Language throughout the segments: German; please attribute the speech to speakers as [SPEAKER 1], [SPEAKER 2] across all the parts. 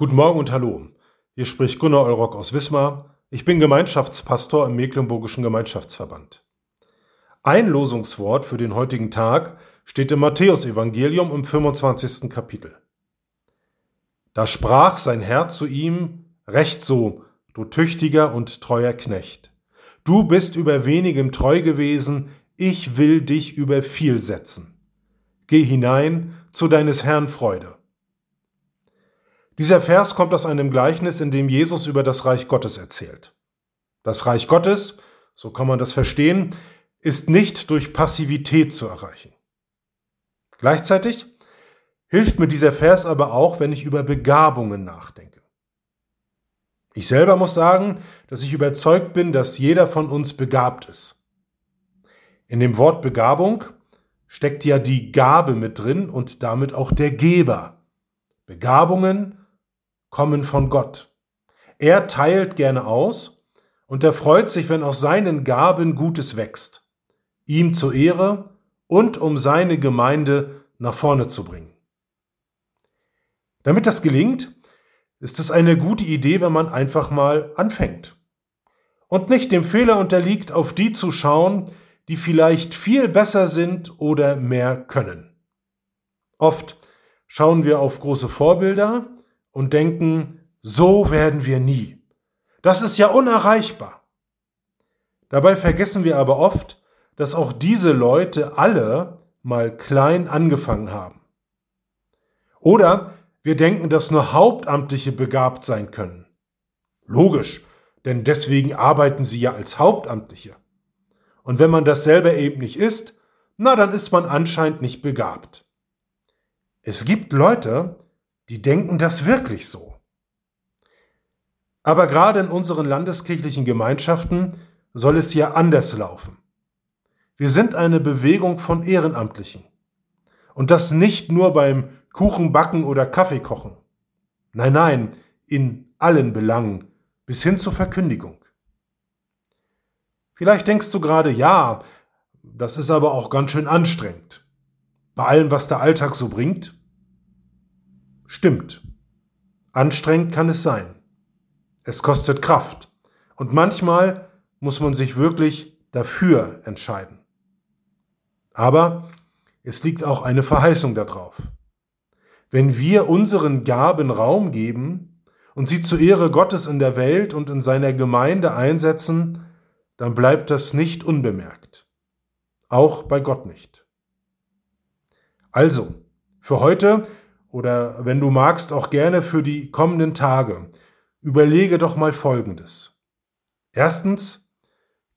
[SPEAKER 1] Guten Morgen und hallo. Hier spricht Gunnar Eulrock aus Wismar. Ich bin Gemeinschaftspastor im Mecklenburgischen Gemeinschaftsverband. Ein Losungswort für den heutigen Tag steht im Matthäusevangelium im 25. Kapitel. Da sprach sein Herr zu ihm, Recht so, du tüchtiger und treuer Knecht. Du bist über wenigem treu gewesen, ich will dich über viel setzen. Geh hinein zu deines Herrn Freude. Dieser Vers kommt aus einem Gleichnis, in dem Jesus über das Reich Gottes erzählt. Das Reich Gottes, so kann man das verstehen, ist nicht durch Passivität zu erreichen. Gleichzeitig hilft mir dieser Vers aber auch, wenn ich über Begabungen nachdenke. Ich selber muss sagen, dass ich überzeugt bin, dass jeder von uns begabt ist. In dem Wort Begabung steckt ja die Gabe mit drin und damit auch der Geber. Begabungen kommen von Gott. Er teilt gerne aus und er freut sich, wenn aus seinen Gaben Gutes wächst, ihm zur Ehre und um seine Gemeinde nach vorne zu bringen. Damit das gelingt, ist es eine gute Idee, wenn man einfach mal anfängt und nicht dem Fehler unterliegt, auf die zu schauen, die vielleicht viel besser sind oder mehr können. Oft schauen wir auf große Vorbilder und denken, so werden wir nie. Das ist ja unerreichbar. Dabei vergessen wir aber oft, dass auch diese Leute alle mal klein angefangen haben. Oder wir denken, dass nur Hauptamtliche begabt sein können. Logisch, denn deswegen arbeiten sie ja als Hauptamtliche. Und wenn man das selber eben nicht ist, na dann ist man anscheinend nicht begabt. Es gibt Leute, die denken das wirklich so. Aber gerade in unseren landeskirchlichen Gemeinschaften soll es ja anders laufen. Wir sind eine Bewegung von Ehrenamtlichen. Und das nicht nur beim Kuchenbacken oder Kaffeekochen. Nein, nein, in allen Belangen, bis hin zur Verkündigung. Vielleicht denkst du gerade, ja, das ist aber auch ganz schön anstrengend. Bei allem, was der Alltag so bringt. Stimmt. Anstrengend kann es sein. Es kostet Kraft. Und manchmal muss man sich wirklich dafür entscheiden. Aber es liegt auch eine Verheißung darauf. Wenn wir unseren Gaben Raum geben und sie zur Ehre Gottes in der Welt und in seiner Gemeinde einsetzen, dann bleibt das nicht unbemerkt. Auch bei Gott nicht. Also, für heute oder wenn du magst auch gerne für die kommenden Tage, überlege doch mal Folgendes. Erstens,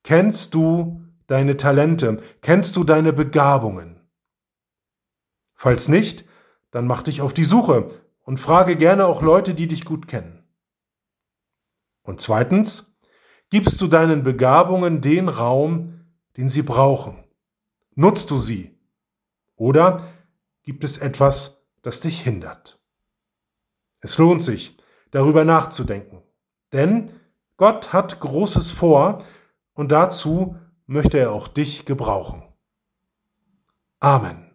[SPEAKER 1] kennst du deine Talente, kennst du deine Begabungen? Falls nicht, dann mach dich auf die Suche und frage gerne auch Leute, die dich gut kennen. Und zweitens, gibst du deinen Begabungen den Raum, den sie brauchen? Nutzt du sie? Oder gibt es etwas, das dich hindert. Es lohnt sich, darüber nachzudenken, denn Gott hat Großes vor und dazu möchte er auch dich gebrauchen. Amen.